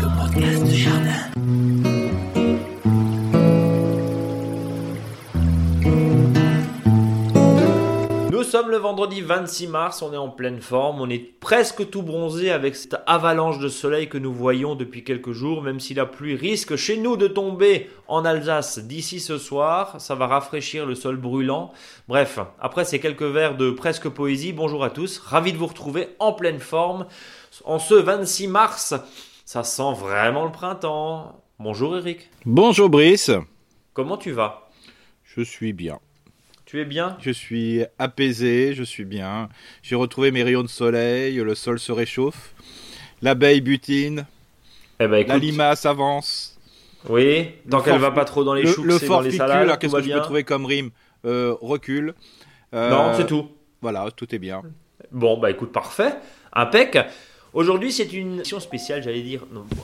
Le podcast du jardin. Sommes le vendredi 26 mars, on est en pleine forme, on est presque tout bronzé avec cette avalanche de soleil que nous voyons depuis quelques jours, même si la pluie risque chez nous de tomber en Alsace d'ici ce soir, ça va rafraîchir le sol brûlant. Bref, après ces quelques vers de presque poésie, bonjour à tous, ravi de vous retrouver en pleine forme en ce 26 mars. Ça sent vraiment le printemps. Bonjour Eric. Bonjour Brice. Comment tu vas? Je suis bien. Tu es bien? Je suis apaisé, je suis bien. J'ai retrouvé mes rayons de soleil, le sol se réchauffe, l'abeille butine, eh ben, la limace avance. Oui, tant qu'elle va pas trop dans les choux, le, dans les salades, qu'est-ce que je peux trouver comme rime? Euh, Recule. Euh, non, c'est tout. Voilà, tout est bien. Bon, bah écoute, parfait. Impec. Aujourd'hui, c'est une émission spéciale, j'allais dire,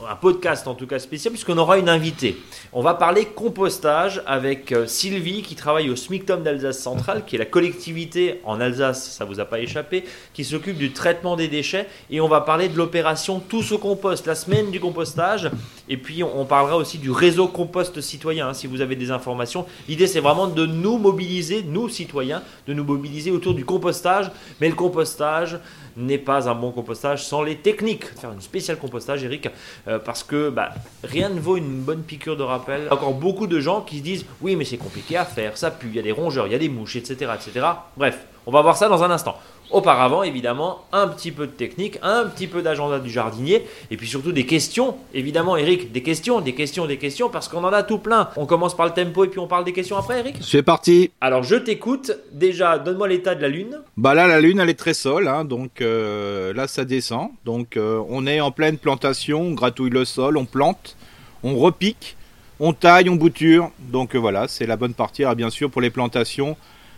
un podcast en tout cas spécial, puisqu'on aura une invitée. On va parler compostage avec euh, Sylvie, qui travaille au SMICTOM d'Alsace Centrale, qui est la collectivité en Alsace, ça vous a pas échappé, qui s'occupe du traitement des déchets. Et on va parler de l'opération Tous au compost, la semaine du compostage. Et puis, on parlera aussi du réseau compost citoyen, hein, si vous avez des informations. L'idée, c'est vraiment de nous mobiliser, nous citoyens, de nous mobiliser autour du compostage. Mais le compostage, n'est pas un bon compostage sans les techniques. Faire une spéciale compostage, Eric, euh, parce que bah, rien ne vaut une bonne piqûre de rappel. Encore beaucoup de gens qui se disent oui, mais c'est compliqué à faire, ça pue, il y a des rongeurs, il y a des mouches, etc., etc. Bref, on va voir ça dans un instant. Auparavant, évidemment, un petit peu de technique, un petit peu d'agenda du jardinier, et puis surtout des questions. Évidemment, Eric, des questions, des questions, des questions, parce qu'on en a tout plein. On commence par le tempo et puis on parle des questions après, Eric? C'est parti Alors, je t'écoute. Déjà, donne-moi l'état de la Lune. Bah là, la Lune, elle est très sol, hein, donc euh, là, ça descend. Donc, euh, on est en pleine plantation, on gratouille le sol, on plante, on repique, on taille, on bouture. Donc euh, voilà, c'est la bonne partie. Alors, bien sûr, pour les plantations,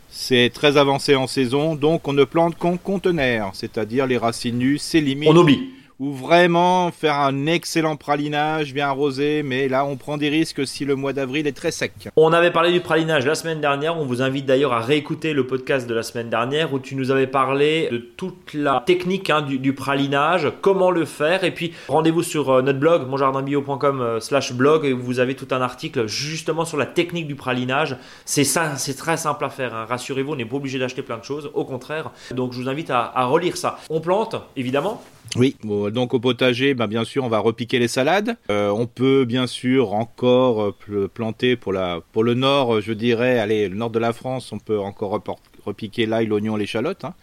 c'est très avancé en saison, donc on ne plante qu'en conteneur, c'est-à-dire les racines nues, c'est. On oublie ou vraiment faire un excellent pralinage bien arrosé, mais là on prend des risques si le mois d'avril est très sec. On avait parlé du pralinage la semaine dernière, on vous invite d'ailleurs à réécouter le podcast de la semaine dernière où tu nous avais parlé de toute la technique hein, du, pralinage, comment le faire, et puis rendez-vous sur euh, notre blog monjardinbio.com euh, slash blog et vous avez tout un article justement sur la technique du pralinage. C'est ça, c'est très simple à faire, hein. rassurez-vous, on n'est pas obligé d'acheter plein de choses, au contraire. Donc je vous invite à, à relire ça. On plante, évidemment, oui, donc au potager, bah, bien sûr, on va repiquer les salades. Euh, on peut bien sûr encore euh, planter pour la pour le nord, je dirais, allez, le nord de la France, on peut encore repiquer l'ail, l'oignon, l'échalote. Hein.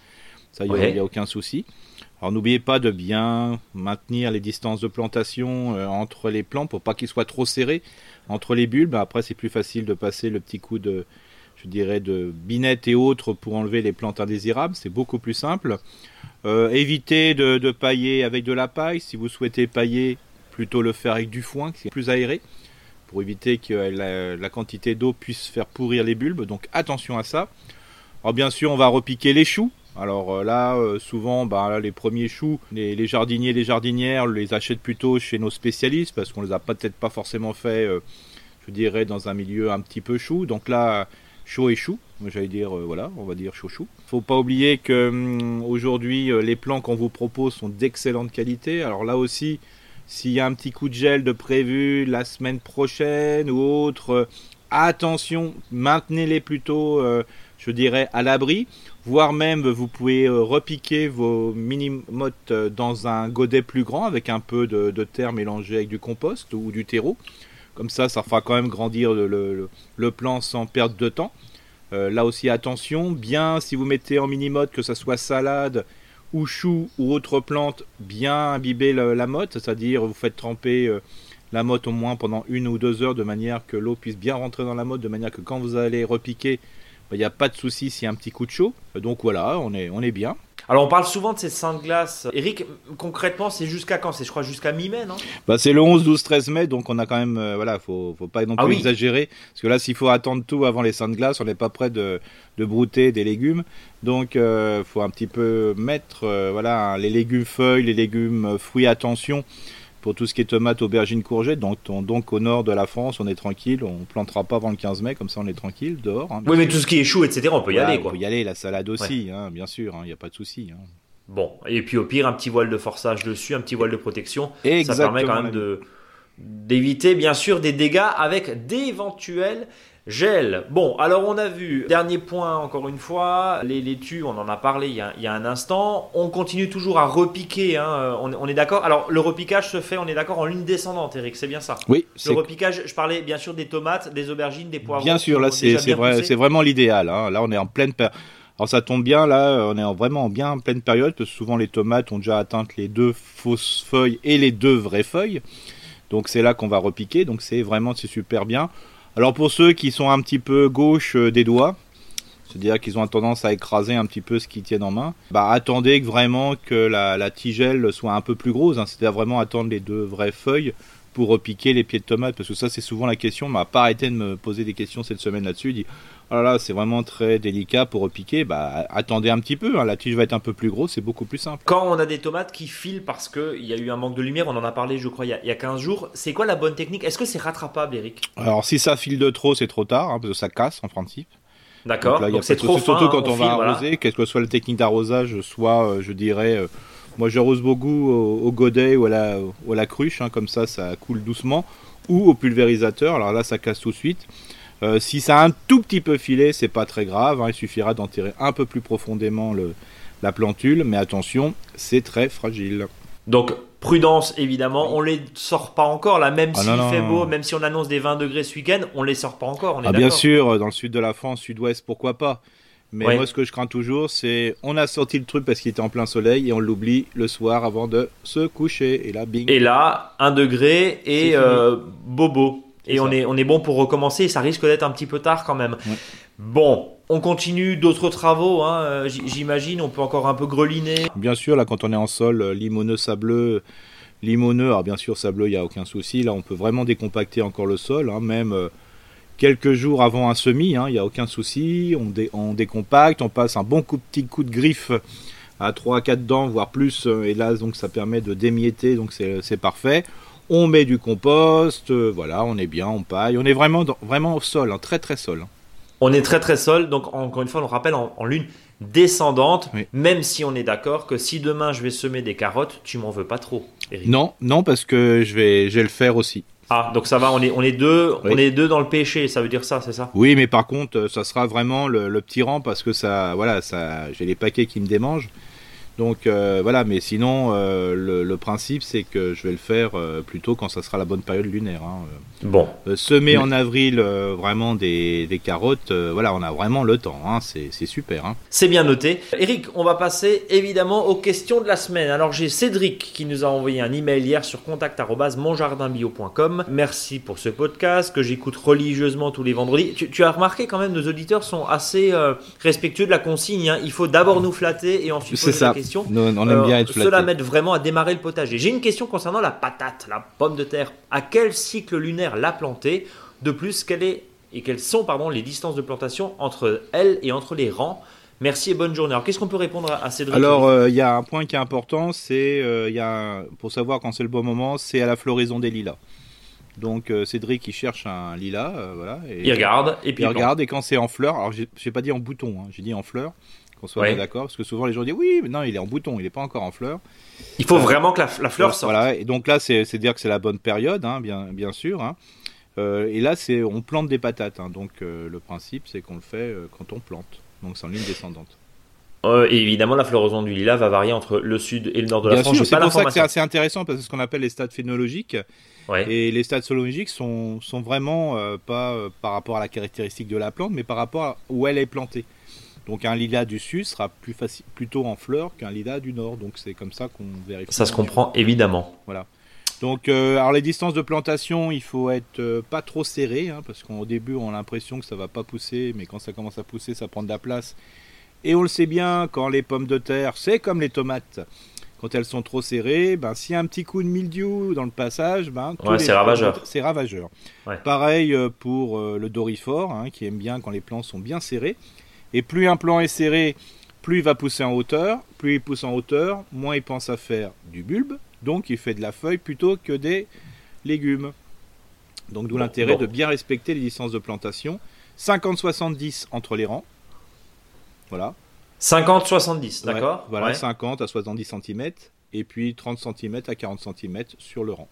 Ça, il n'y a, aucun souci. Alors n'oubliez pas de bien maintenir les distances de plantation euh, entre les plants pour pas qu'ils soient trop serrés entre les bulbes. Après, c'est plus facile de passer le petit coup de, je dirais, de binette et autres pour enlever les plantes indésirables. C'est beaucoup plus simple. Euh, évitez de, pailler avec de la paille. Si vous souhaitez pailler, plutôt le faire avec du foin, qui est plus aéré, pour éviter que la, quantité d'eau puisse faire pourrir les bulbes. Donc attention à ça. Alors bien sûr, on va repiquer les choux. Alors euh, là, euh, souvent, bah, les premiers choux, les, jardiniers, les jardinières les achètent plutôt chez nos spécialistes parce qu'on les a peut-être pas forcément fait, je dirais, dans un milieu un petit peu chou. Donc là, chaud et chou. J'allais dire, euh, voilà, on va dire chaud chou. Faut pas oublier que hum, aujourd'hui, euh, les plants qu'on vous propose sont d'excellente qualité. Alors là aussi, s'il y a un petit coup de gel de prévu la semaine prochaine ou autre, euh, attention, maintenez-les plutôt, je dirais, à l'abri. Voire même, vous pouvez repiquer vos mini-mottes dans un godet plus grand avec un peu de, terre mélangé avec du compost ou du terreau. Comme ça, ça fera quand même grandir le, le, plan sans perte de temps. Euh, là aussi, attention, bien si vous mettez en mini-mode, que ce soit salade ou chou ou autre plante, bien imbiber la, motte, c'est-à-dire vous faites tremper euh, la motte au moins pendant une ou deux heures de manière que l'eau puisse bien rentrer dans la motte, de manière que quand vous allez repiquer, il n'y a pas de souci s'il y a un petit coup de chaud. Donc voilà, on est bien. Alors on parle souvent de ces seins de glace. Eric, concrètement, c'est jusqu'à quand? C'est je crois jusqu'à mi-mai, non? Bah c'est le 11, 12, 13 mai, donc on a quand même, euh, voilà, faut, faut pas non ah plus exagérer, parce que là, s'il faut attendre tout avant les seins de glace, on n'est pas prêt de, de brouter des légumes, donc euh, faut un petit peu mettre, euh, voilà, les légumes feuilles, les légumes fruits, attention pour tout ce qui est tomates, aubergines, courgettes. Donc, donc au nord de la France, on est tranquille. On plantera pas avant le 15 mai, comme ça on est tranquille dehors. Hein, oui, mais tout ce qui est chou, etc., on peut y aller. On peut y aller, la salade aussi, hein, bien sûr, il hein, n'y a pas de souci. Bon, et puis au pire, un petit voile de forçage dessus, un petit voile de protection. Exactement, ça permet quand même de d'éviter bien sûr des dégâts avec d'éventuels gels. Bon, alors on a vu, dernier point encore une fois, les laitues, on en a parlé il y a, il y a un instant. On continue toujours à repiquer, hein, on, on est d'accord. Alors le repiquage se fait, on est d'accord, en ligne descendante, Eric, c'est bien ça? Oui, Le repiquage, je parlais bien sûr des tomates, des aubergines, des poivrons. bien sûr, là c'est vrai, vraiment l'idéal. hein. Là on est en pleine période. Alors ça tombe bien, là on est en- vraiment en bien pleine période parce que souvent les tomates ont déjà atteint les deux fausses feuilles et les deux vraies feuilles. Donc c'est là qu'on va repiquer. Donc c'est vraiment c'est super bien. Alors pour ceux qui sont un petit peu gauche euh, des doigts, c'est-à-dire qu'ils ont tendance à écraser un petit peu ce qu'ils tiennent en main, bah attendez vraiment que la, la tigelle soit un peu plus grosse. hein. C'est-à-dire vraiment attendre les deux vraies feuilles pour repiquer les pieds de tomates parce que ça c'est souvent la question. On m'a pas arrêté de me poser des questions cette semaine là-dessus. Il dit oh là là c'est vraiment très délicat pour repiquer. Bah attendez un petit peu. hein. La tige va être un peu plus grosse, c'est beaucoup plus simple. Quand on a des tomates qui filent parce qu'il y a eu un manque de lumière, on en a parlé je crois il y a, il y a 15 jours, c'est quoi la bonne technique? Est-ce que c'est rattrapable Eric? Alors si ça file de trop, c'est trop tard hein, parce que ça casse en principe. D'accord, donc c'est trop fin, surtout hein, quand on, va file, arroser, quelle que soit la technique d'arrosage, soit euh, je dirais, euh, moi j'arrose beaucoup au, au godet ou à la, ou à la cruche, hein, comme ça ça coule doucement, ou au pulvérisateur, alors là ça casse tout de suite. Euh, si ça a un tout petit peu filé, c'est pas très grave, hein, il suffira d'enterrer un peu plus profondément le, la plantule, mais attention, c'est très fragile. Donc prudence évidemment, on les sort pas encore là, même Ah, s'il fait non. beau, même si on annonce des 20 degrés ce week-end, on les sort pas encore, on est Ah, bien sûr, dans le sud de la France, sud-ouest, pourquoi pas? Mais moi, ce que je crains toujours, c'est on a sorti le truc parce qu'il était en plein soleil et on l'oublie le soir avant de se coucher. Et là, bing. Et là, 1 degré et euh, bobo. Et on est, on est bon pour recommencer, ça risque d'être un petit peu tard quand même. Bon, on continue d'autres travaux, hein, euh, j'imagine, on peut encore un peu greliner. Bien sûr, là, quand on est en sol euh, limoneux, sableux, limoneux, alors bien sûr, sableux, il n'y a aucun souci. Là, on peut vraiment décompacter encore le sol, hein, même euh, quelques jours avant un semis, hein, il n'y a aucun souci. On, dé- on décompacte, on passe un bon coup, petit coup de griffe à 3 à 4 dents, voire plus. euh, Et là, donc, ça permet de démietter, donc c'est parfait. On met du compost, euh, voilà, on est bien, on paille. On est vraiment, dans- vraiment au sol, hein, très très sol. hein. On est très très sol, donc encore une fois, on le rappelle en, en lune descendante, Oui. même si on est d'accord que si demain je vais semer des carottes, tu m'en veux pas trop, Eric. Non, non, parce que je vais, je vais le faire aussi. Ah, donc ça va, on est, on est deux, Oui. on est deux dans le péché, ça veut dire ça, c'est ça? Oui, mais par contre, euh, ça sera vraiment le, le petit rang parce que ça, voilà, ça, j'ai les paquets qui me démangent. Donc euh, voilà, mais sinon, euh, le, le principe, c'est que je vais le faire euh, plutôt quand ça sera la bonne période lunaire. hein. Bon, semer en avril vraiment des, des carottes, voilà, on a vraiment le temps. hein, c'est c'est super. hein. c'est bien noté. Eric, on va passer évidemment aux questions de la semaine. Alors j'ai Cédric qui nous a envoyé un email hier sur contact@monjardinbio.com. Merci pour ce podcast que j'écoute religieusement tous les vendredis. Tu, tu as remarqué quand même, nos auditeurs sont assez respectueux de la consigne. Il faut d'abord nous flatter et ensuite poser ça. la question. Nous, on aime bien être Cela m'aide vraiment à démarrer le potager. J'ai une question concernant la patate, la pomme de terre. À quel cycle lunaire la planter De plus, quelle est et quelles sont pardon, les distances de plantation entre elle et entre les rangs Merci et bonne journée. Alors, qu'est-ce qu'on peut répondre à, à Cédric Alors, euh, il y a un point qui est important, c'est euh, il y a un- pour savoir quand c'est le bon moment, c'est à la floraison des lilas. Donc euh, Cédric il cherche un lilas, voilà. Et, Il regarde et puis il regarde et quand c'est en fleur, alors j'ai j'ai pas dit en bouton, hein, j'ai dit en fleur, qu'on soit Ouais. d'accord, parce que souvent les gens disent oui, mais non, il est en bouton, il est pas encore en fleur. Il faut vraiment que la, la fleur sorte. Voilà, et donc là c'est dire que c'est la bonne période, hein, bien, bien sûr. hein. Euh, et là c'est on plante des patates, hein, donc euh, le principe c'est qu'on le fait euh, quand on plante, donc c'est en ligne descendante. Euh, et évidemment, la floraison du lilas va varier entre le sud et le nord de la Bien France. c'est pour ça que c'est assez intéressant parce que c'est ce qu'on appelle les stades phénologiques. Ouais. Et les stades zoologiques sont, sont vraiment euh, pas euh, par rapport à la caractéristique de la plante, mais par rapport à où elle est plantée. Donc un lilas du sud sera plus facile, plutôt en fleur qu'un lilas du nord. Donc c'est comme ça qu'on vérifie. Ça se comprend évidemment. Donc euh, alors les distances de plantation, il faut être euh, pas trop serré, hein, parce qu'au début on a l'impression que ça va pas pousser, mais quand ça commence à pousser, ça prend de la place. Et on le sait bien, quand les pommes de terre, c'est comme les tomates. Quand elles sont trop serrées, ben, s'il y a un petit coup de mildiou dans le passage, ben, Ouais, c'est ravageur. C'est ravageur. Ouais. Pareil euh, pour le dorifort, hein, qui aime bien quand les plants sont bien serrés. Et plus un plant est serré, plus il va pousser en hauteur. Plus il pousse en hauteur, moins il pense à faire du bulbe. Donc il fait de la feuille plutôt que des légumes. Donc d'où Bon, l'intérêt bon. de bien respecter les distances de plantation. 50-70 entre les rangs. Voilà. 50-70, d'accord? Voilà, 50 à 70 cm et puis 30 cm à 40 cm sur le rang.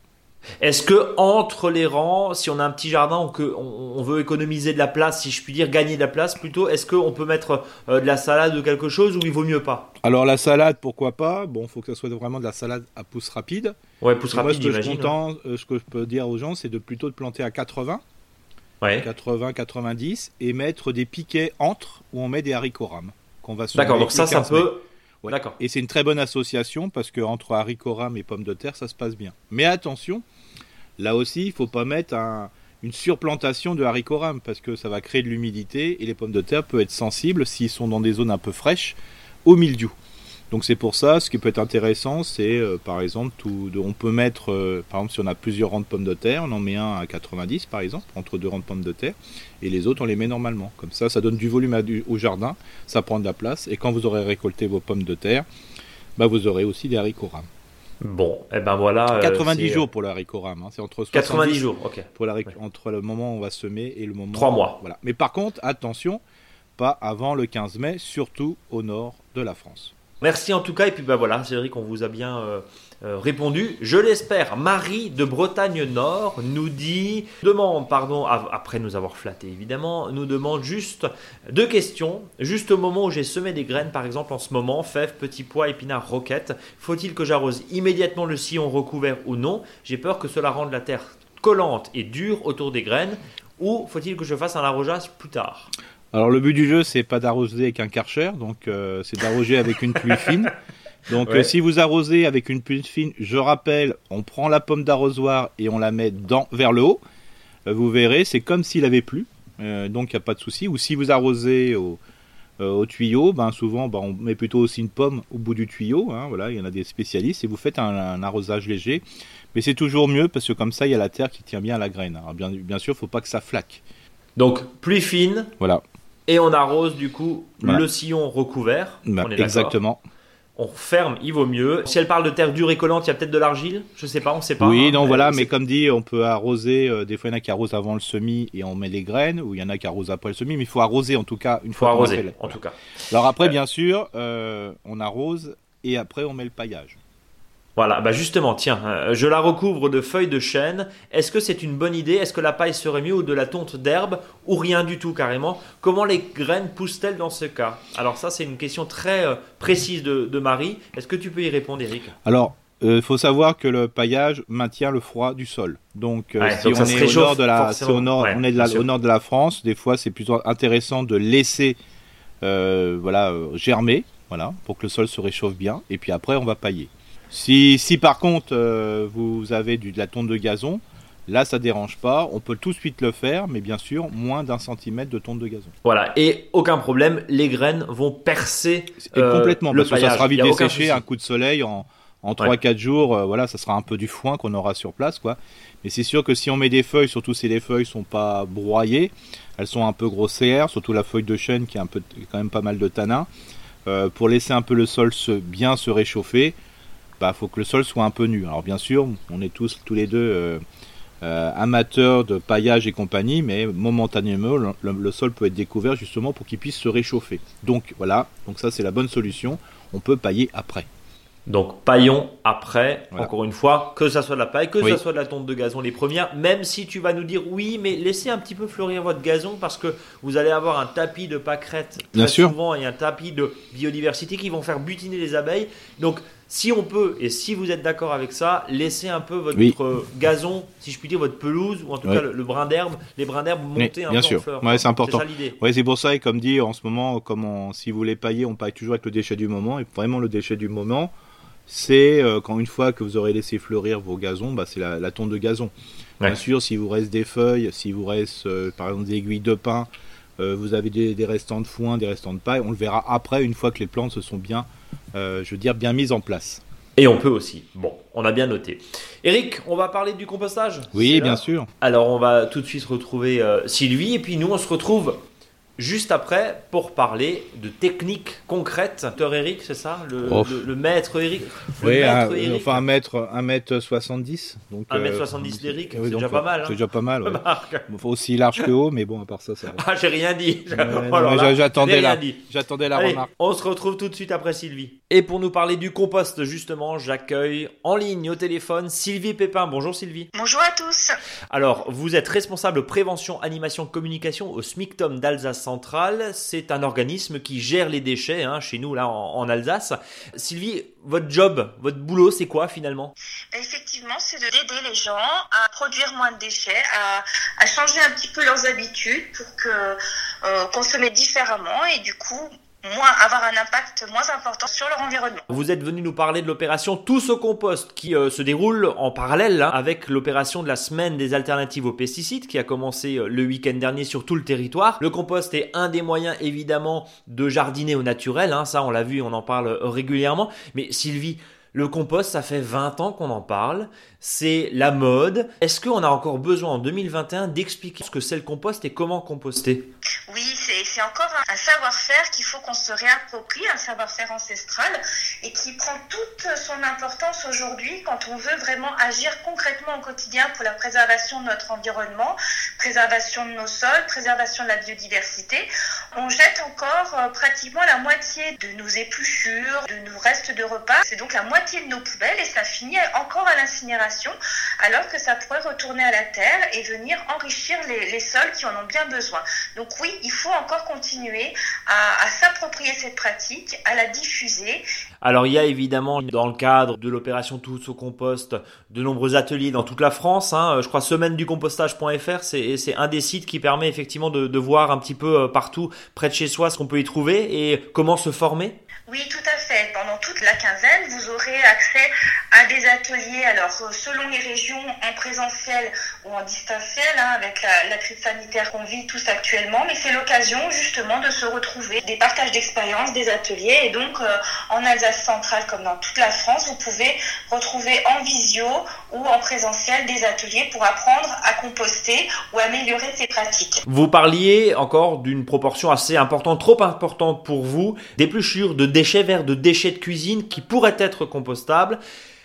Est-ce que entre les rangs, si on a un petit jardin, on, que, on, veut économiser de la place, si je puis dire, gagner de la place plutôt, est-ce qu'on peut mettre euh, de la salade ou quelque chose ou il vaut mieux pas? Alors la salade, pourquoi pas? Bon, il faut que ce soit vraiment de la salade à pouce rapide. Ouais, pouce rapide. Moi, ce que, je euh, ce que je peux dire aux gens, c'est de plutôt de planter à 80. Ouais. 80, 90 et mettre des piquets entre où on met des haricots rames qu'on va D'accord, donc ça, ça peut. D'accord. Et c'est une très bonne association parce que entre haricots rames et pommes de terre, ça se passe bien. Mais attention, Là aussi, il ne faut pas mettre une surplantation de haricots rames parce que ça va créer de l'humidité et les pommes de terre peuvent être sensibles s'ils sont dans des zones un peu fraîches au mildiou. Donc c'est pour ça, ce qui peut être intéressant, c'est euh, par exemple, tout, on peut mettre, euh, par exemple, si on a plusieurs rangs de pommes de terre, on en met un à 90 par exemple, entre deux rangs de pommes de terre, et les autres on les met normalement. Comme ça, ça donne du volume au jardin, ça prend de la place, et quand vous aurez récolté vos pommes de terre, bah, vous aurez aussi des haricots rames. Bon, et eh ben voilà. 90 euh, jours pour le haricot rame. Hein. C'est entre 90 jours, ok. Pour la, Entre le moment où on va semer et le moment. 3 mois. Voilà. Mais par contre, attention, pas avant le 15 mai, surtout au nord de la France. Merci en tout cas. Et puis ben voilà, Cédric, on vous a bien euh, euh, répondu. Je l'espère. Marie de Bretagne Nord nous dit, demande, pardon, après nous avoir flatté évidemment, nous demande juste deux questions. Juste au moment où j'ai semé des graines, par exemple en ce moment, fèves, petits pois, épinards, roquettes, faut-il que j'arrose immédiatement le sillon recouvert ou non? J'ai peur que cela rende la terre collante et dure autour des graines. Ou faut-il que je fasse un arrosage plus tard? Alors le but du jeu, c'est pas d'arroser avec un karcher, donc euh, c'est d'arroser avec une pluie fine. Donc euh, si vous arrosez avec une pluie fine, je rappelle, on prend la pomme d'arrosoir et on la met dans, vers le haut. Euh, vous verrez, c'est comme s'il avait plu, donc il n'y a pas de souci. Ou si vous arrosez au, tuyau, ben souvent ben, on met plutôt aussi une pomme au bout du tuyau. Hein, voilà, il y en a des spécialistes et vous faites un, arrosage léger. Mais c'est toujours mieux parce que comme ça, il y a la terre qui tient bien à la graine. Alors bien, bien sûr, il ne faut pas que ça flaque. Donc pluie fine. Voilà. Et on arrose du coup le sillon recouvert. Bah, exactement. On ferme, il vaut mieux. Si elle parle de terre dure et collante, il y a peut-être de l'argile? Je sais pas, on sait pas. Oui, hein, non, voilà, mais comme dit, on peut arroser. Euh, des fois, il y en a qui arrosent avant le semis et on met les graines, ou il y en a qui arrosent après le semis, mais il faut arroser en tout cas une fois. Faut arroser, en tout cas. Alors après, euh, bien sûr, euh, on arrose et après on met le paillage. Voilà, bah justement, tiens, euh, je la recouvre de feuilles de chêne. Est-ce que c'est une bonne idée? Est-ce que la paille serait mieux ou de la tonte d'herbe? Ou rien du tout carrément Comment les graines poussent-elles dans ce cas? Alors ça, c'est une question très euh, précise de, Marie. Est-ce que tu peux y répondre, Eric? Alors, il euh, faut savoir que le paillage maintient le froid du sol. Donc, si on est au nord de la, nord, on est au nord de la France, des fois c'est plutôt intéressant de laisser, voilà, germer, voilà, pour que le sol se réchauffe bien, et puis après on va pailler. Si, si par contre euh, vous avez du, de la tonte de gazon, là ça dérange pas, on peut tout de suite le faire, mais bien sûr moins d'un centimètre de tonte de gazon. Voilà, et aucun problème, les graines vont percer euh, complètement, parce que ça sera vite desséché, un coup de soleil en, en 3-4 jours, euh, voilà, ça sera un peu du foin qu'on aura sur place, quoi. Mais c'est sûr que si on met des feuilles, surtout si les feuilles sont pas broyées, elles sont un peu grossières, surtout la feuille de chêne qui a un peu, quand même pas mal de tanin, pour laisser un peu le sol se, bien se réchauffer, bah, faut que le sol soit un peu nu. Alors bien sûr, on est tous tous les deux euh, euh, amateurs de paillage et compagnie, mais momentanément, le, sol peut être découvert justement pour qu'il puisse se réchauffer. Donc voilà, donc ça c'est la bonne solution. On peut pailler après. Donc paillons après, encore une fois, que ça soit de la paille, que ça soit de la tonte de gazon les premières, même si tu vas nous dire oui, mais laissez un petit peu fleurir votre gazon parce que vous allez avoir un tapis de pâquerettes très souvent et un tapis de biodiversité qui vont faire butiner les abeilles. Donc si on peut, et si vous êtes d'accord avec ça, laissez un peu votre gazon, si je puis dire, votre pelouse, ou en tout cas le, brin d'herbe, les brins d'herbe monter un bien peu sûr. en fleurs. Ouais, c'est important. C'est c'est pour ça, et comme dit, en ce moment, comme si vous voulez pailler, on paille toujours avec le déchet du moment, et vraiment le déchet du moment, c'est euh, quand une fois que vous aurez laissé fleurir vos gazons, bah, c'est la, la tonte de gazon. Bien sûr, si vous reste des feuilles, si vous reste euh, par exemple des aiguilles de pin, euh, vous avez des, des, restants de foin, des restants de paille, on le verra après, une fois que les plantes se sont bien euh, je veux dire, bien mise en place. Et on peut aussi. Bon, on a bien noté. Eric, on va parler du compostage? Oui, bien sûr. Alors, on va tout de suite retrouver euh, Sylvie, et puis nous, on se retrouve juste après pour parler de techniques concrètes. Docteur Eric, c'est ça le, le- le maître Eric? Le Oui, maître un- Eric. enfin un mètre, un mètre 70. Donc, 1m70 d'Eric, c'est donc, déjà pas mal, hein. C'est déjà pas mal. ouais. Aussi large que haut, mais bon, à part ça, ça va. Ah, j'ai rien dit. J'attendais la, dit. j'attendais la Allez, remarque. on se retrouve tout de suite après Sylvie. Et pour nous parler du compost, justement, j'accueille en ligne au téléphone Sylvie Pépin. Bonjour Sylvie. Bonjour à tous. Alors, vous êtes responsable prévention, animation, communication au SMICTOM d'Alsace Centrale. C'est un organisme qui gère les déchets hein, chez nous, là, en, Alsace. Sylvie, votre job, votre boulot, c'est quoi finalement? Effectivement, c'est de d'aider les gens à produire moins de déchets, à, changer un petit peu leurs habitudes pour euh, consommer différemment et du coup moins avoir un impact moins important sur leur environnement. Vous êtes venu nous parler de l'opération Tous au compost qui euh, se déroule en parallèle là, avec l'opération de la semaine des alternatives aux pesticides qui a commencé euh, le week-end dernier sur tout le territoire. Le compost est un des moyens évidemment de jardiner au naturel, hein, ça on l'a vu, on en parle euh, régulièrement. Mais Sylvie, le compost, ça fait 20 ans qu'on en parle, c'est la mode. Est-ce qu'on a encore besoin en 2021 d'expliquer ce que c'est le compost et comment composter? Oui, c'est encore un, savoir-faire qu'il faut qu'on se réapproprie, un savoir-faire ancestral et qui prend toute son importance aujourd'hui quand on veut vraiment agir concrètement au quotidien pour la préservation de notre environnement, préservation de nos sols, préservation de la biodiversité. On jette encore euh, pratiquement la moitié de nos épluchures, de nos restes de repas. C'est donc la de nos poubelles et ça finit encore à l'incinération alors que ça pourrait retourner à la terre et venir enrichir les, sols qui en ont bien besoin. Donc oui, il faut encore continuer à, s'approprier cette pratique, à la diffuser. Alors il y a évidemment dans le cadre de l'opération Tous au compost de nombreux ateliers dans toute la France. Hein. Je crois semaine du compostage.fr, c'est un des sites qui permet effectivement de, de voir un petit peu euh, partout près de chez soi ce qu'on peut y trouver et comment se former. Oui, tout à fait. Pendant toute la quinzaine, vous aurez accès à des ateliers, alors euh, selon les régions, en présentiel ou en distanciel, hein, avec la, crise sanitaire qu'on vit tous actuellement, mais c'est l'occasion justement de se retrouver, des partages d'expériences, des ateliers, et donc euh, en Alsace centrale comme dans toute la France, vous pouvez retrouver en visio ou en présentiel des ateliers pour apprendre à composter ou améliorer ces pratiques. Vous parliez encore d'une proportion assez importante, trop importante pour vous, d'épluchures de déchets verts, de déchets de cuisine qui pourraient être compostables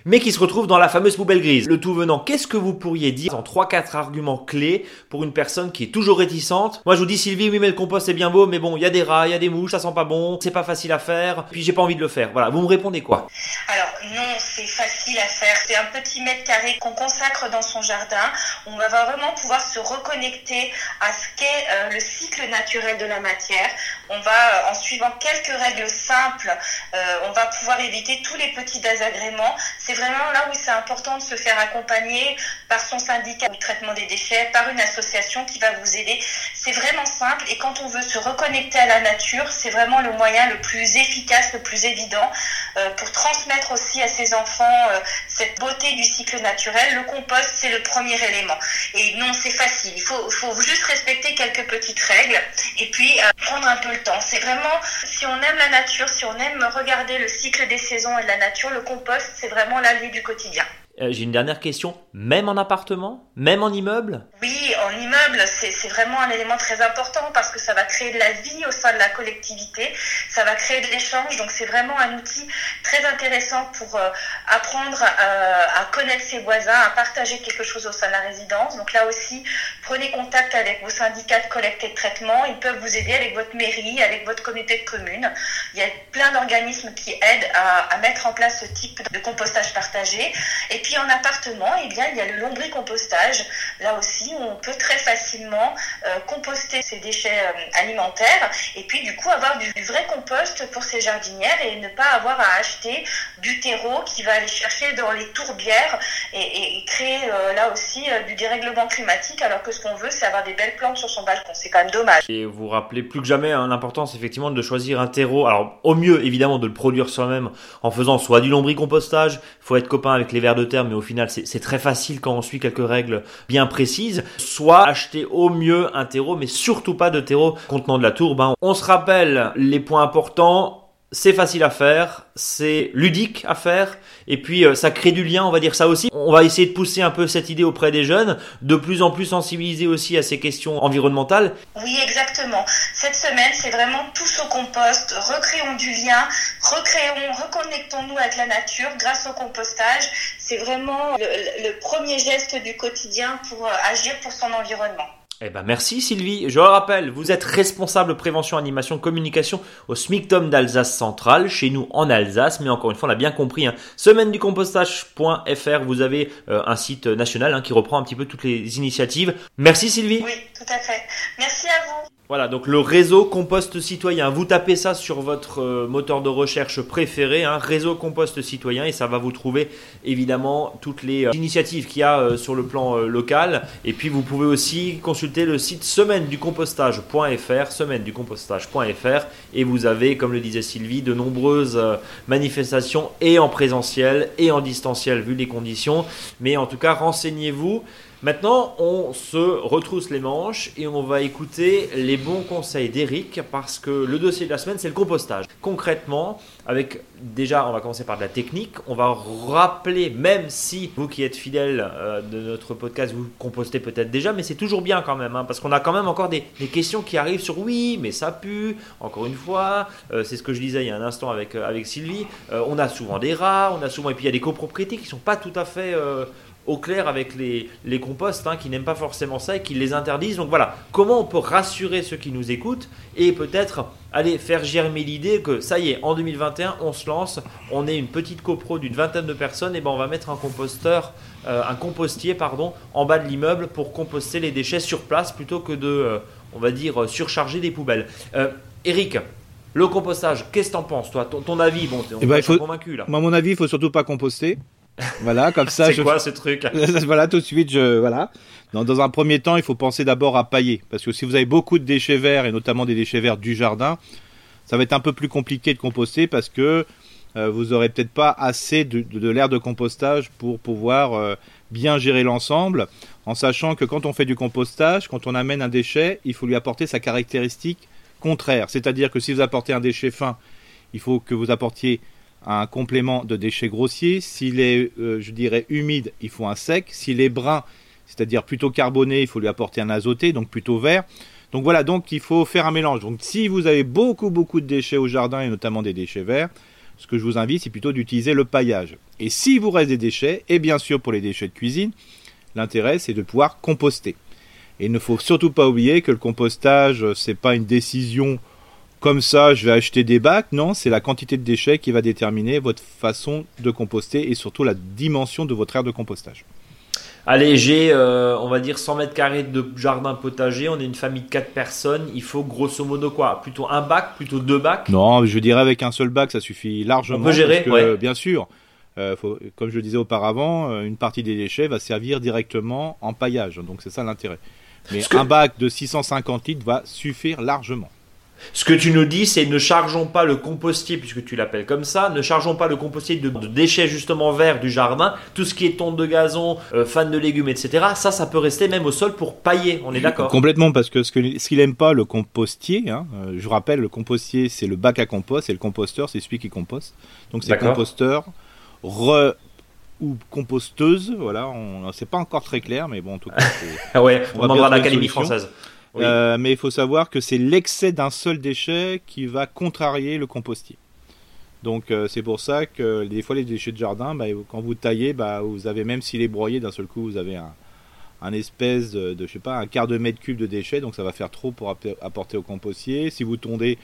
mais qui se retrouvent dans la fameuse poubelle grise. Le tout venant, qu'est-ce que vous pourriez dire en 3-4 arguments clés pour une personne qui est toujours réticente? Moi je vous dis Sylvie, oui mais le compost c'est bien beau, mais bon, il y a des rats, il y a des mouches, ça sent pas bon, c'est pas facile à faire, puis j'ai pas envie de le faire. Voilà, vous me répondez quoi? Alors non, c'est facile à faire. C'est un petit mètre carré qu'on consacre dans son jardin. On va vraiment pouvoir se reconnecter à ce qu'est euh, le cycle naturel de la matière. On va, euh, en suivant quelques règles simples, euh, on va pouvoir éviter tous les petits désagréments. Vraiment là où c'est important de se faire accompagner par son syndicat du traitement des déchets, par une association qui va vous aider. C'est vraiment simple et quand on veut se reconnecter à la nature, c'est vraiment le moyen le plus efficace, le plus évident euh, pour transmettre aussi à ses enfants euh, cette beauté du cycle naturel. Le compost, c'est le premier élément. Et non, c'est facile. Il faut, juste respecter quelques petites règles et puis euh, prendre un peu le temps. C'est vraiment, si on aime la nature, si on aime regarder le cycle des saisons et de la nature, le compost, c'est vraiment l'allié du quotidien. Euh, J'ai une dernière question. Même en appartement? Même en immeuble? Oui, en immeuble, c'est vraiment un élément très important parce que ça va créer de la vie au sein de la collectivité, ça va créer de l'échange, donc c'est vraiment un outil très intéressant pour euh, apprendre euh, à connaître ses voisins, à partager quelque chose au sein de la résidence. Donc là aussi, prenez contact avec vos syndicats de collecte et de traitement, ils peuvent vous aider avec votre mairie, avec votre communauté de communes. Il y a plein d'organismes qui aident à, à mettre en place ce type de compostage Et puis en appartement, eh bien, il y a le lombricompostage. Là aussi, on peut très facilement euh, composter ses déchets euh, alimentaires et puis du coup avoir du, vrai compost pour ses jardinières et ne pas avoir à acheter du terreau qui va aller chercher dans les tourbières et, créer euh, là aussi euh, du dérèglement climatique alors que ce qu'on veut, c'est avoir des belles plantes sur son balcon. C'est quand même dommage. Et vous rappelez plus que jamais hein, l'importance effectivement de choisir un terreau. Alors au mieux évidemment de le produire soi-même en faisant soit du lombricompostage, faut être copain avec les vers de terre, mais au final c'est très facile quand on suit quelques règles bien précises. Soit acheter au mieux un terreau, mais surtout pas de terreau contenant de la tourbe. Hein. On se rappelle les points importants c'est facile à faire, c'est ludique à faire, et puis euh, ça crée du lien, on va dire ça aussi. On va essayer de pousser un peu cette idée auprès des jeunes, de plus en plus sensibiliser aussi à ces questions environnementales. Oui, exactement. Cette semaine, c'est vraiment tous au compost, recréons du lien, recréons, reconnectons-nous avec la nature grâce au compostage. C'est vraiment le, premier geste du quotidien pour euh, agir pour son environnement. Eh ben merci Sylvie. Je le rappelle, vous êtes responsable prévention, animation, communication au SMICTOM d'Alsace Centrale, chez nous en Alsace. Mais encore une fois, on a bien compris. Hein. Semaine vous avez euh, un site national hein, qui reprend un petit peu toutes les initiatives. Merci Sylvie. Oui, tout à fait. Merci à vous. Voilà, donc le réseau Compost Citoyen. Vous tapez ça sur votre euh, moteur de recherche préféré, hein, réseau Compost Citoyen, et ça va vous trouver évidemment toutes les euh, initiatives qu'il y a euh, sur le plan local. Et puis vous pouvez aussi consulter le site semaine du compostage.fr, semaine du compostage.fr, et vous avez, comme le disait Sylvie, de nombreuses manifestations et en présentiel et en distanciel vu les conditions. Mais en tout cas, renseignez-vous. Maintenant, on se retrousse les manches et on va écouter les bons conseils d'Eric parce que le dossier de la semaine, c'est le compostage. Concrètement, avec déjà, on va commencer par de la technique. On va rappeler, même si vous qui êtes fidèle euh, de notre podcast, vous compostez peut-être déjà, mais c'est toujours bien quand même, hein, parce qu'on a quand même encore des, questions qui arrivent sur oui, mais ça pue. Encore une fois, euh, c'est ce que je disais il y a un instant avec, euh, avec Sylvie. on a souvent des rats, on a souvent, et puis il y a des copropriétés qui sont pas tout à fait au clair avec les, les composts hein, qui n'aiment pas forcément ça et qui les interdisent. Donc voilà, comment on peut rassurer ceux qui nous écoutent et peut-être aller faire germer l'idée que ça y est, en 2021, on se lance, on est une petite copro d'une vingtaine de personnes, et ben on va mettre un composteur, euh, un compostier pardon, en bas de l'immeuble pour composter les déchets sur place plutôt que de, euh, on va dire, surcharger des poubelles. Euh, Eric, le compostage, qu'est-ce que t'en penses, toi? Ton, avis, bon, on eh ben, faut, convaincu là. Moi, mon avis, il faut surtout pas composter. Voilà, comme ça. C'est quoi ce truc? Voilà, tout de suite, je voilà. Dans, un premier temps, il faut penser d'abord à pailler, parce que si vous avez beaucoup de déchets verts et notamment des déchets verts du jardin, ça va être un peu plus compliqué de composter parce que euh, vous aurez peut-être pas assez de, de, l'air de compostage pour pouvoir euh, bien gérer l'ensemble, en sachant que quand on fait du compostage, quand on amène un déchet, il faut lui apporter sa caractéristique contraire. C'est-à-dire que si vous apportez un déchet fin, il faut que vous apportiez un complément de déchets grossiers. S'il est, euh, je dirais, humide, il faut un sec. S'il est brun, c'est-à-dire plutôt carboné, il faut lui apporter un azoté, donc plutôt vert. Donc voilà, donc il faut faire un mélange. Donc si vous avez beaucoup beaucoup de déchets au jardin et notamment des déchets verts, ce que je vous invite, c'est plutôt d'utiliser le paillage. Et si vous reste des déchets, et bien sûr pour les déchets de cuisine, l'intérêt c'est de pouvoir composter. Et il ne faut surtout pas oublier que le compostage, c'est pas une décision comme ça, je vais acheter des bacs. Non, c'est la quantité de déchets qui va déterminer votre façon de composter et surtout la dimension de votre aire de compostage. Allez, j'ai, euh, on va dire, 100 mètres carrés de jardin potager. On est une famille de 4 personnes. Il faut grosso modo quoi? Plutôt un bac, plutôt deux bacs? Non, je dirais avec un seul bac, ça suffit largement. On peut gérer, Bien sûr. Euh, comme je le disais auparavant, euh, une partie des déchets va servir directement en paillage. Donc c'est ça l'intérêt. Mais un bac de 650 litres va suffire largement. Ce que tu nous dis, c'est ne chargeons pas le compostier, puisque tu l'appelles comme ça, ne chargeons pas le compostier de, déchets justement verts du jardin, tout ce qui est tonte de gazon, euh, fan de légumes, etc. Ça, ça peut rester même au sol pour pailler, on est d'accord Complètement, parce que ce qu'il ce n'aime pas, le compostier, hein, euh, je rappelle, le compostier, c'est le bac à compost, et le composteur, c'est celui qui composte. Donc c'est composteur, re ou composteuse, voilà, on c'est pas encore très clair, mais bon, en tout cas, ouais, on, on demandera l'Académie française. Euh, mais il faut savoir que c'est l'excès d'un seul déchet qui va contrarier le compostier. Donc euh, c'est pour ça que des fois les déchets de jardin, bah, quand vous taillez, bah, vous avez même s'il est broyé d'un seul coup, vous avez un, espèce de, je sais pas, un quart de mètre cube de déchets, donc ça va faire trop pour apporter au compostier. Si vous tondez,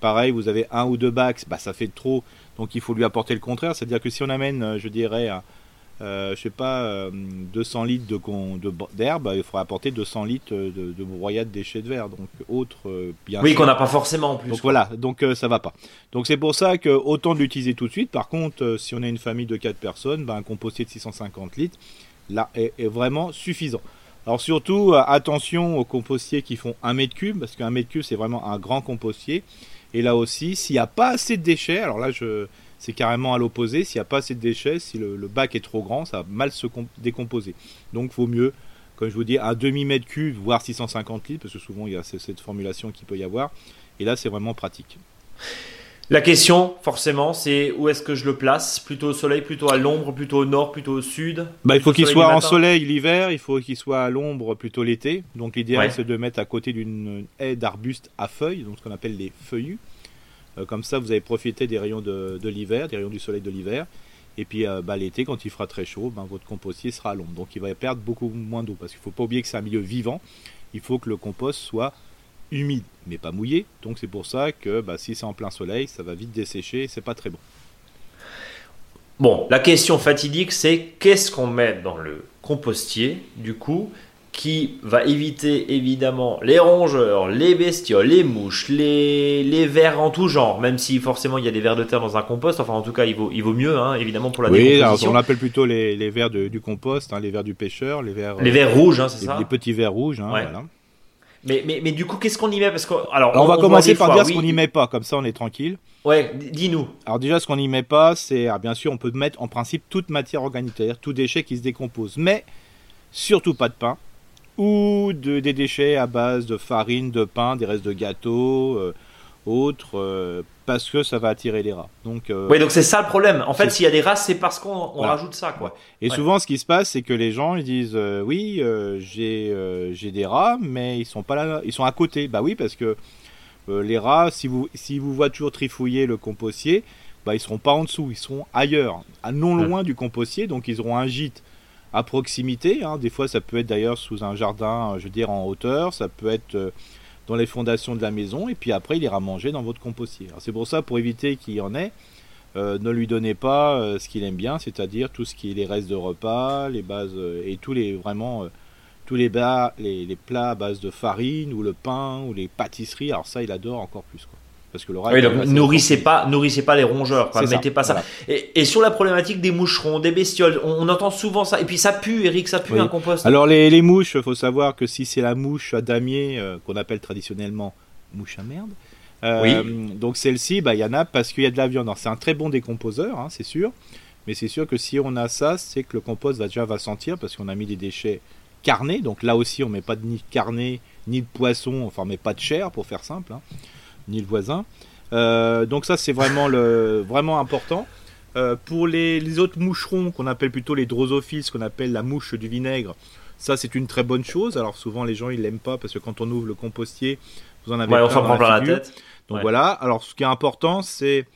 pareil, vous avez un ou deux bacs, bah, ça fait trop, donc il faut lui apporter le contraire. C'est-à-dire que si on amène, euh, je dirais, je sais pas, 200 euh, litres de d'herbe, il faudra apporter 200 litres de, de broyade déchets de verre, donc autre euh, bien Oui, qu'on n'a pas forcément en plus. Donc voilà, donc ça va pas. Donc c'est pour ça que autant de l'utiliser tout de suite. Par contre, si on a une famille de 4 personnes, ben, un compostier de 650 litres, là est, vraiment suffisant. Alors surtout, attention aux compostiers qui font 1 mètre cube, parce qu'un mètre cube c'est vraiment un grand compostier. Et là aussi, s'il n'y a pas assez de déchets, alors là je c'est carrément à l'opposé. S'il n'y a pas assez de déchets, si le, bac est trop grand, ça va mal se décomposer. Donc, il vaut mieux, comme je vous dis, un demi-mètre cube, voire 650 litres, parce que souvent il y a cette formulation qui peut y avoir. Et là, c'est vraiment pratique. La question, forcément, c'est où est-ce que je le place? Plutôt au soleil, plutôt à l'ombre, plutôt au nord, plutôt au sud? Bah, Il faut qu'il soit en soleil l'hiver, il faut qu'il soit à l'ombre plutôt l'été. Donc l'idéal Ouais. c'est de mettre à côté d'une haie d'arbustes à feuilles, donc ce qu'on appelle les feuillus. Euh, comme ça vous avez profité des rayons de, de l'hiver, des rayons du soleil de l'hiver. Et puis euh, bah, l'été, quand il fera très chaud, ben, votre compostier sera à l'ombre. Donc il va perdre beaucoup moins d'eau parce qu'il ne faut pas oublier que c'est un milieu vivant. Il faut que le compost soit humide, mais pas mouillé. Donc c'est pour ça que bah, si c'est en plein soleil, ça va vite dessécher et c'est pas très bon. Bon, la question fatidique, c'est qu'est-ce qu'on met dans le compostier, du coup, qui va éviter évidemment les rongeurs, les bestioles, les mouches, les, les vers en tout genre, même si forcément il y a des vers de terre dans un compost, enfin en tout cas il vaut, il vaut mieux, hein, évidemment, pour la Oui, décomposition. on appelle plutôt les, les vers de- du compost, hein, les vers du pêcheur, les vers, Les euh, vers rouges, hein, c'est ça les petits vers rouges. hein, Ouais. voilà. mais, mais, mais du coup, qu'est-ce qu'on y met? Parce que, alors, Alors on va commencer par fois, dire oui. ce qu'on n'y met pas, comme ça on est tranquille. Ouais, dis-nous. Alors déjà ce qu'on n'y met pas, c'est alors, bien sûr on peut mettre en principe toute matière organique, c'est-à-dire tout déchet qui se décompose, mais surtout pas de pain ou de, des déchets à base de farine, de pain, des restes de gâteaux, euh, autres, euh, parce que ça va attirer les rats. Donc euh, Ouais, donc c'est ça le problème. En fait, s'il y a des rats, c'est parce qu'on Voilà. rajoute ça, quoi. Et Ouais. souvent, ce qui se passe, c'est que les gens ils disent oui, j'ai des rats, mais ils sont pas là, ils sont à côté. Bah oui, parce que les rats, si vous si vous voient toujours trifouiller le compostier, bah ils seront pas en dessous, ils seront ailleurs, à non Ouais. loin du compostier, donc ils auront un gîte à proximité. hein. Des fois, ça peut être d'ailleurs sous un jardin, euh, je veux dire en hauteur, ça peut être euh, dans les fondations de la maison, et puis après, il ira manger dans votre compostier. C'est pour ça, pour éviter qu'il y en ait. Euh, ne lui donnez pas ce qu'il aime bien, c'est-à-dire tout ce qui est les restes de repas, les bases et tous les vraiment tous les, bas, les, les plats à base de farine ou le pain ou les pâtisseries. Alors ça, il adore encore plus quoi. Parce que le rat, Oui, donc nourrissez pas, nourrissez pas les rongeurs, quoi. Ça, Mettez pas ça. voilà. Et, et sur la problématique des moucherons, des bestioles, on, on entend souvent ça. Et puis ça pue, Eric, ça pue Oui. un compost. Alors les, les mouches, faut savoir que si c'est la mouche à damier euh, qu'on appelle traditionnellement mouche à merde, euh, donc celle-ci, bah, il y en a parce qu'il y a de la viande. C'est un très bon décomposeur, hein, c'est sûr. Mais c'est sûr que si on a ça, c'est que le compost va déjà va sentir parce qu'on a mis des déchets carnés. Donc là aussi, on met pas de ni de carnet ni de poisson, enfin on met pas de chair pour faire simple, hein, ni le voisin. Euh, donc ça c'est vraiment le vraiment important. Euh, pour les, les autres moucherons qu'on appelle plutôt les drosophiles, ce qu'on appelle la mouche du vinaigre, ça c'est une très bonne chose. Alors souvent les gens ils l'aiment pas parce que quand on ouvre le compostier, vous en avez Ouais, on s'en prend plein la tête. Donc Ouais. voilà. Alors ce qui est important, c'est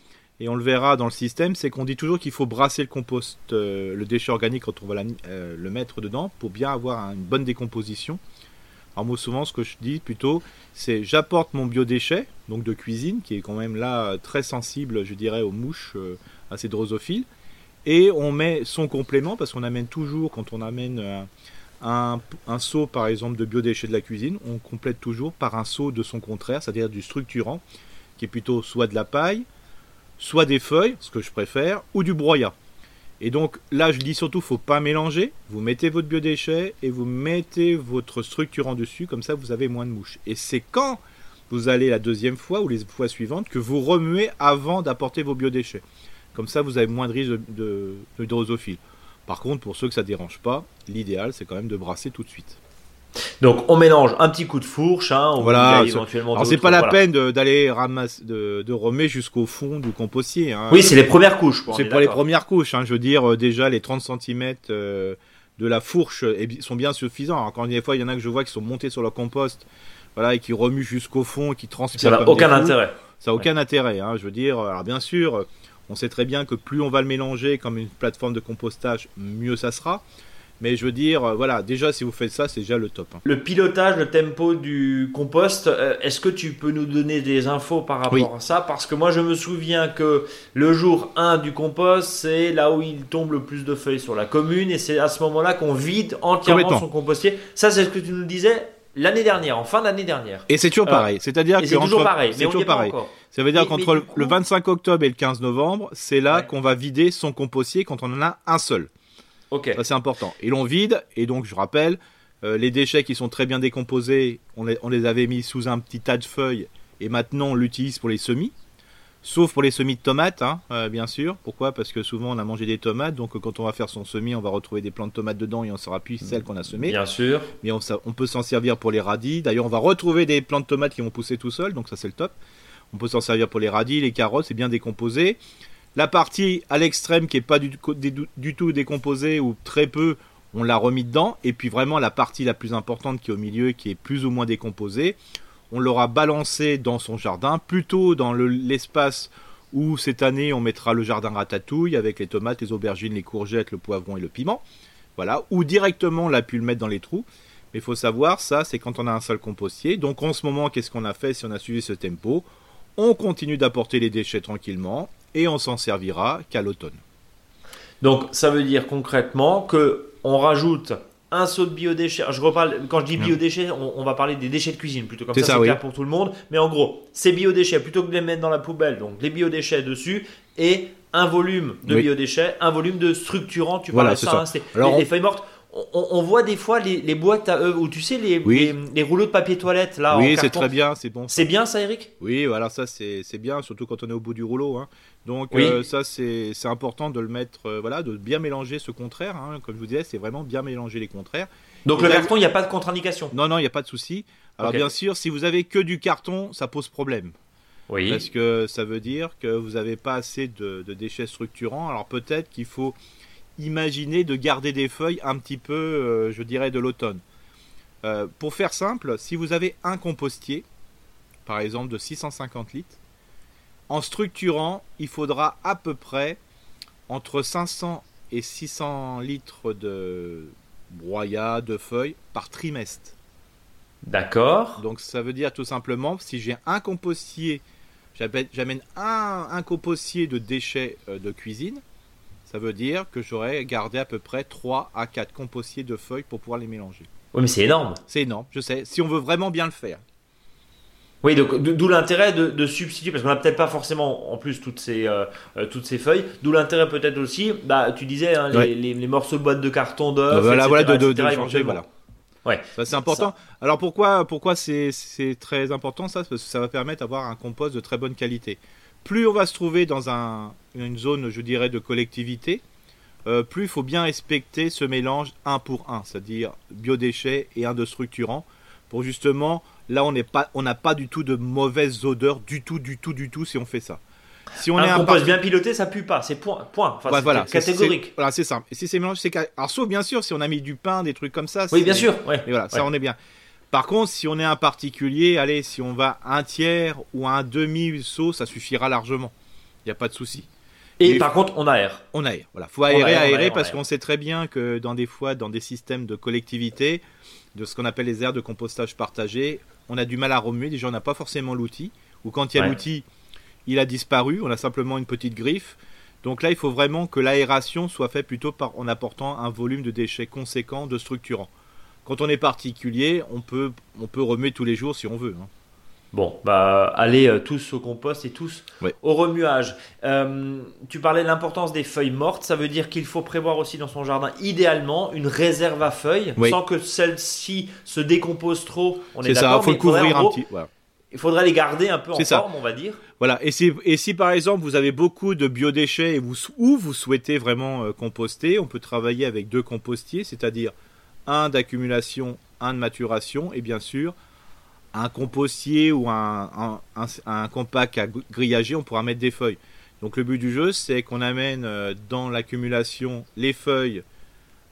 et on le verra dans le système, c'est qu'on dit toujours qu'il faut brasser le compost, euh, le déchet organique quand on va la- euh, le mettre dedans pour bien avoir un- une bonne décomposition. Alors moi souvent ce que je dis plutôt, c'est j'apporte mon biodéchet, donc de cuisine, qui est quand même là euh, très sensible, je dirais, aux mouches, euh, à ces drosophiles, et on met son complément parce qu'on amène toujours quand on amène euh, un, un seau par exemple de biodéchets de la cuisine, on complète toujours par un seau de son contraire, c'est-à-dire du structurant, qui est plutôt soit de la paille, soit des feuilles, ce que je préfère, ou du broyat. Et donc là, je dis surtout, faut pas mélanger. Vous mettez votre biodéchet et vous mettez votre structurant dessus, comme ça vous avez moins de mouches. Et c'est quand vous allez la deuxième fois ou les fois suivantes que vous remuez avant d'apporter vos biodéchets. Comme ça, vous avez moins de risque de. Par contre, pour ceux que ça dérange pas, l'idéal c'est quand même de brasser tout de suite. Donc on mélange un petit coup de fourche, hein, Voilà, éventuellement Alors c'est pas la voilà. peine d'aller ramasser, de, de remettre jusqu'au fond du compostier. hein. Oui, c'est les premières couches. C'est est pour les premières couches. hein. Je veux dire, euh, déjà, les 30 cm de la fourche euh, bi- sont bien suffisants. Encore des fois, il y en a que je vois qui sont montés sur leur compost voilà, et qui remuent jusqu'au fond et qui transpirent. Ça n'a aucun intérêt. Ça n'a aucun intérêt. hein. Je veux dire, alors bien sûr, euh, on sait très bien que plus on va le mélanger comme une plateforme de compostage, mieux ça sera. Mais je veux dire, euh, voilà, déjà, si vous faites ça, c'est déjà le top. hein. Le pilotage, le tempo du compost, euh, est-ce que tu peux nous donner des infos par rapport Oui. à ça? Parce que moi, je me souviens que le jour 1 du compost, c'est là où il tombe le plus de feuilles sur la commune et c'est à ce moment-là qu'on vide entièrement son compostier. Ça, c'est ce que tu nous disais l'année dernière, en fin d'année dernière. Et c'est toujours Euh, pareil. C'est-à-dire que c'est toujours entre- pareil, c'est toujours pareil. Ça veut dire Mais- qu'entre mais le- du coup- le 25 octobre et le 15 novembre, c'est là Ouais. qu'on va vider son compostier quand on en a un seul. Ok. Ça c'est important. Et l'on vide, et donc je rappelle, euh, les déchets qui sont très bien décomposés, on les, on les avait mis sous un petit tas de feuilles, et maintenant on l'utilise pour les semis. Sauf pour les semis de tomates, hein, euh, bien sûr. Pourquoi? Parce que souvent on a mangé des tomates, donc quand on va faire son semis, on va retrouver des plants de tomates dedans et on saura plus celles qu'on a semées. Bien sûr. Mais on peut s'en servir pour les radis. D'ailleurs, on va retrouver des plants de tomates qui vont pousser tout seuls, donc ça c'est le top. On peut s'en servir pour les radis, les carottes, c'est bien décomposé. La partie à l'extrême qui est pas du, tout décomposée ou très peu, on l'a remis dedans. Et puis vraiment la partie la plus importante qui est au milieu, qui est plus ou moins décomposée, on l'aura balancé dans son jardin, plutôt dans l'espace où cette année on mettra le jardin ratatouille avec les tomates, les aubergines, les courgettes, le poivron et le piment. Voilà, ou directement on a pu le mettre dans les trous. Mais il faut savoir, ça c'est quand on a un seul compostier. Donc en ce moment, qu'est-ce qu'on a fait si on a suivi ce tempo? On continue d'apporter les déchets tranquillement et on s'en servira qu'à l'automne. Donc ça veut dire concrètement que on rajoute un saut de biodéchets. Je reparle, quand je dis biodéchets, on, va parler des déchets de cuisine plutôt comme ça, c'est clair pour tout le monde. Mais en gros, ces biodéchets, plutôt que de les mettre dans la poubelle, donc les biodéchets dessus et un volume de biodéchets, un volume de structurant. Tu voilà, ça, ça. Hein, les, feuilles mortes. On, voit des fois les, boîtes à eux, ou tu sais, les, les, rouleaux de papier toilette là. Oui, c'est très bien, c'est bon. C'est bien ça, Eric? Oui, voilà, ça c'est bien, surtout quand on est au bout du rouleau. Hein. Donc euh, ça c'est important de le mettre, euh, voilà, de bien mélanger ce contraire. Hein. Comme je vous disais, c'est vraiment bien mélanger les contraires. Donc le carton, il n'y a pas de contre-indication? Non, non, il n'y a pas de souci. Alors bien sûr, si vous avez que du carton, ça pose problème. Oui. Parce que ça veut dire que vous n'avez pas assez de, déchets structurants. Alors peut-être qu'il faut imaginer de garder des feuilles un petit peu, euh, je dirais, de l'automne. pour faire simple, si vous avez un compostier, par exemple de 650 litres, en structurant, il faudra à peu près entre 500 et 600 litres de broyat, de feuilles par trimestre. D'accord. Donc ça veut dire tout simplement, si j'ai un compostier, j'amène un, un, compostier de déchets euh, de cuisine, ça veut dire que j'aurais gardé à peu près 3 à 4 compostiers de feuilles pour pouvoir les mélanger. Oui, mais c'est énorme. C'est énorme, je sais. Si on veut vraiment bien le faire. Oui, donc d'où l'intérêt de, substituer, parce qu'on n'a peut-être pas forcément en plus toutes ces, euh, euh, toutes ces feuilles, d'où l'intérêt peut-être aussi, bah, tu disais, hein, les, morceaux de boîte de carton d'œuf, voilà, voilà, de, de, changer, voilà. Ouais, c'est important. Alors pourquoi, pourquoi c'est très important ça? Parce que ça va permettre d'avoir un compost de très bonne qualité. Plus on va se trouver dans un, une zone, je dirais, de collectivité, euh, plus il faut bien respecter ce mélange un pour un, c'est-à-dire biodéchets et un de structurant, pour justement Là, on n'a pas du tout de mauvaise odeur du tout, du tout, du tout si on fait ça. Si on un est compost bien piloté, ça pue pas. C'est point, point. Enfin, voilà, catégorique. Voilà, c'est. Et si c'est mélange, c'est alors sauf bien sûr si on a mis du pain, des trucs comme ça. Oui, bien sûr. Ouais. Et voilà, ça on est bien. Par contre, si on est un particulier, allez, si on va un tiers ou un demi saut, ça suffira largement. Il n'y a pas de souci. Et, par contre, on aère. On aère. Voilà, faut aérer, aérer, parce qu'on sait très bien que dans des fois, dans des systèmes de collectivité, de ce qu'on appelle les aires de compostage partagé, on a du mal à remuer, déjà on n'a pas forcément l'outil, ou quand il y a l'outil, il a disparu, on a simplement une petite griffe. Donc là, il faut vraiment que l'aération soit faite plutôt par, en apportant un volume de déchets conséquent de structurants. Quand on est particulier, on peut, on peut remuer tous les jours si on veut. Hein. Bon, bah, allez euh, tous au compost et tous au remuage. Euh, tu parlais de l'importance des feuilles mortes. Ça veut dire qu'il faut prévoir aussi dans son jardin, idéalement, une réserve à feuilles, sans que celle-ci se décompose trop. On est, ça, il faut couvrir un petit. Il faudrait les garder un peu en forme, on va dire. Voilà. Et si, et si par exemple vous avez beaucoup de biodéchets et vous, ou vous souhaitez vraiment euh, composter, on peut travailler avec deux compostiers, c'est-à-dire un d'accumulation, un de maturation, et bien sûr un compostier ou un, un, compact à grillager, on pourra mettre des feuilles. Donc le but du jeu, c'est qu'on amène euh, dans l'accumulation les feuilles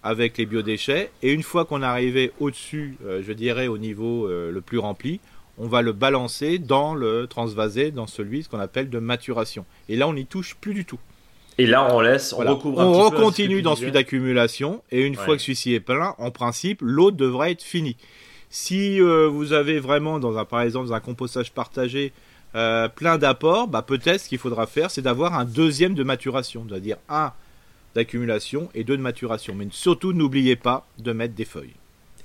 avec les biodéchets, et une fois qu'on est arrivé au-dessus, euh, je dirais au niveau euh, le plus rempli, on va le balancer dans le transvasé, dans celui ce qu'on appelle de maturation. Et là, on n'y touche plus du tout. Et là, on laisse, on recouvre un on recontinue dans celui d'accumulation, et une fois que celui-ci est plein, en principe, l'autre devrait être fini. Si euh, vous avez vraiment, dans un, par exemple, dans un compostage partagé, euh, plein d'apports, bah, peut-être ce qu'il faudra faire, c'est d'avoir un deuxième de maturation, c'est-à-dire un d'accumulation et deux de maturation. Mais surtout, n'oubliez pas de mettre des feuilles.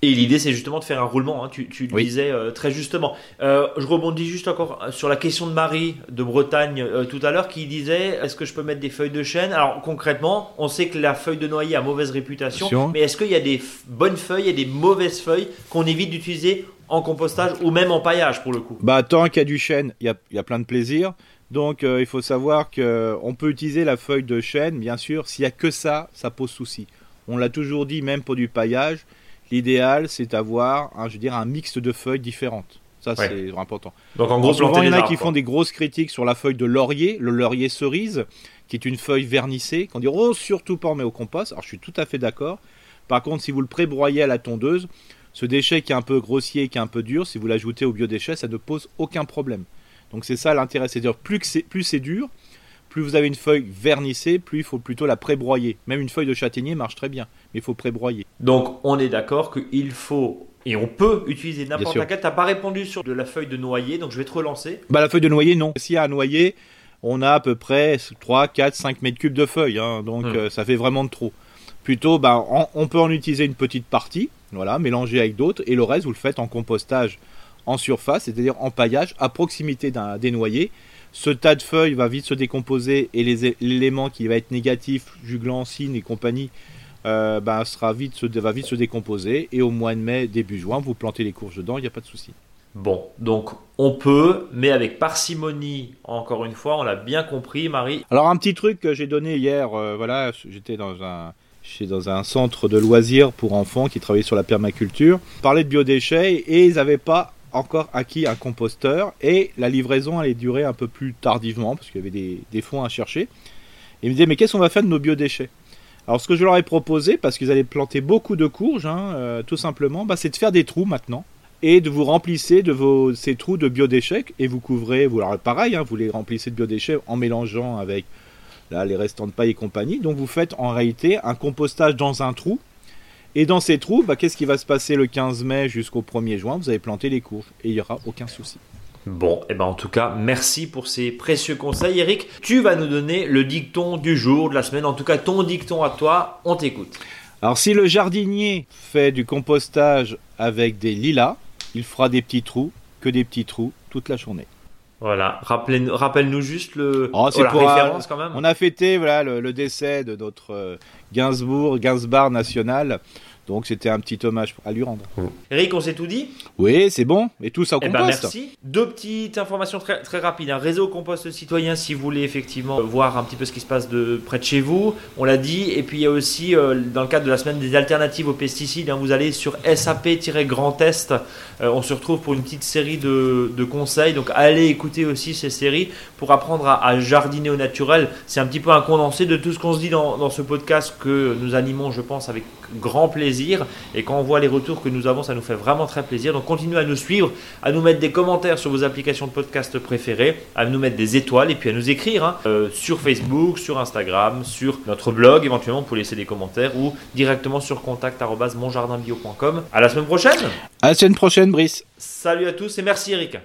Et l'idée, c'est justement de faire un roulement. Hein. Tu, tu le disais euh, très justement. Euh, je rebondis juste encore sur la question de Marie de Bretagne euh, tout à l'heure qui disait est-ce que je peux mettre des feuilles de chêne? Alors concrètement, on sait que la feuille de noyer a mauvaise réputation, mais est-ce qu'il y a des bonnes feuilles et des mauvaises feuilles qu'on évite d'utiliser en compostage ou même en paillage pour le coup? Bah tant qu'il y a du chêne, il y a, y a, plein de plaisir. Donc il faut savoir qu'on peut utiliser la feuille de chêne, bien sûr. S'il y a que ça, ça pose souci. On l'a toujours dit, même pour du paillage L'idéal, c'est d'avoir, un, je veux dire, un mix de feuilles différentes. Ça, c'est important. Donc, en gros, souvent, il y en a qui font des grosses critiques sur la feuille de laurier, le laurier cerise, qui est une feuille vernissée, qu'on dit, oh, surtout pas en met au compost. Alors, je suis tout à fait d'accord. Par contre, si vous le prébroyez à la tondeuse, ce déchet qui est un peu grossier, qui est un peu dur, si vous l'ajoutez au biodéchet, ça ne pose aucun problème. Donc, c'est ça l'intérêt. C'est-à-dire, plus c'est dur, plus vous avez une feuille vernissée, plus il faut plutôt la prébroyer. Même une feuille de châtaignier marche très bien, mais il faut prébroyer. Donc on est d'accord qu'il faut et on peut utiliser n'importe laquelle. T'as pas répondu sur de la feuille de noyer, donc je vais te relancer. Bah la feuille de noyer, non. S'il y a un noyer, on a à peu près 3, 4, 5 mètres cubes de feuilles, hein. donc hmm. euh, ça fait vraiment de trop. Plutôt, bah, on, peut en utiliser une petite partie, voilà, mélanger avec d'autres, et le reste, vous le faites en compostage en surface, c'est-à-dire en paillage, à proximité d'un des noyers, ce tas de feuilles va vite se décomposer et l'élément qui va être négatif, juglancine et compagnie, euh, bah, sera vite, va vite se décomposer. Et au mois de mai, début juin, vous plantez les courges dedans, il n'y a pas de souci. Bon, donc on peut, mais avec parcimonie, encore une fois, on l'a bien compris, Marie. Alors un petit truc que j'ai donné hier, euh, voilà, j'étais dans un, dans un centre de loisirs pour enfants qui travaillait sur la permaculture, parlait de biodéchets et ils n'avaient pas encore acquis un composteur et la livraison allait durer un peu plus tardivement parce qu'il y avait des, fonds à chercher. Et ils me disaient mais qu'est-ce qu'on va faire de nos biodéchets? Alors ce que je leur ai proposé, parce qu'ils allaient planter beaucoup de courges, hein, euh, tout simplement, bah, c'est de faire des trous maintenant et de vous remplissez de vos, ces trous de biodéchets et vous couvrez, vous, alors pareil, hein, vous les remplissez de biodéchets en mélangeant avec là, les restants de paille et compagnie. Donc vous faites en réalité un compostage dans un trou et dans ces trous, bah, qu'est-ce qui va se passer le 15 mai jusqu'au 1er juin? Vous avez planté les courges et il n'y aura aucun souci. Bon, et eh ben en tout cas, merci pour ces précieux conseils. Eric, tu vas nous donner le dicton du jour, de la semaine, en tout cas ton dicton à toi, on t'écoute. Alors si le jardinier fait du compostage avec des lilas, il fera des petits trous, que des petits trous toute la journée. Voilà, rappelle-nous juste le, oh, c'est pour référence quand même. On a fêté voilà, le, décès de notre euh, Gainsbourg, Gainsbar national. Donc c'était un petit hommage à lui rendre. Eric, on s'est tout dit? Oui, c'est bon. Et tout ça au eh ben, merci. Deux petites informations très, très rapides. Un réseau compost citoyen si vous voulez effectivement voir un petit peu ce qui se passe de près de chez vous. On l'a dit. Et puis il y a aussi, euh, dans le cadre de la semaine des alternatives aux pesticides, hein, vous allez sur SAP-Grand Est. Euh, on se retrouve pour une petite série de, conseils. Donc allez écouter aussi ces séries pour apprendre à, jardiner au naturel. C'est un petit peu un condensé de tout ce qu'on se dit dans, dans ce podcast que nous animons, je pense, avec grand plaisir. Et quand on voit les retours que nous avons, ça nous fait vraiment très plaisir. Donc continuez à nous suivre, à nous mettre des commentaires sur vos applications de podcast préférées, à nous mettre des étoiles et puis à nous écrire hein, euh, sur Facebook, sur Instagram, sur notre blog éventuellement pour laisser des commentaires ou directement sur contact@monjardinbio.com. À la semaine prochaine. À la semaine prochaine, Brice. Salut à tous et merci Eric.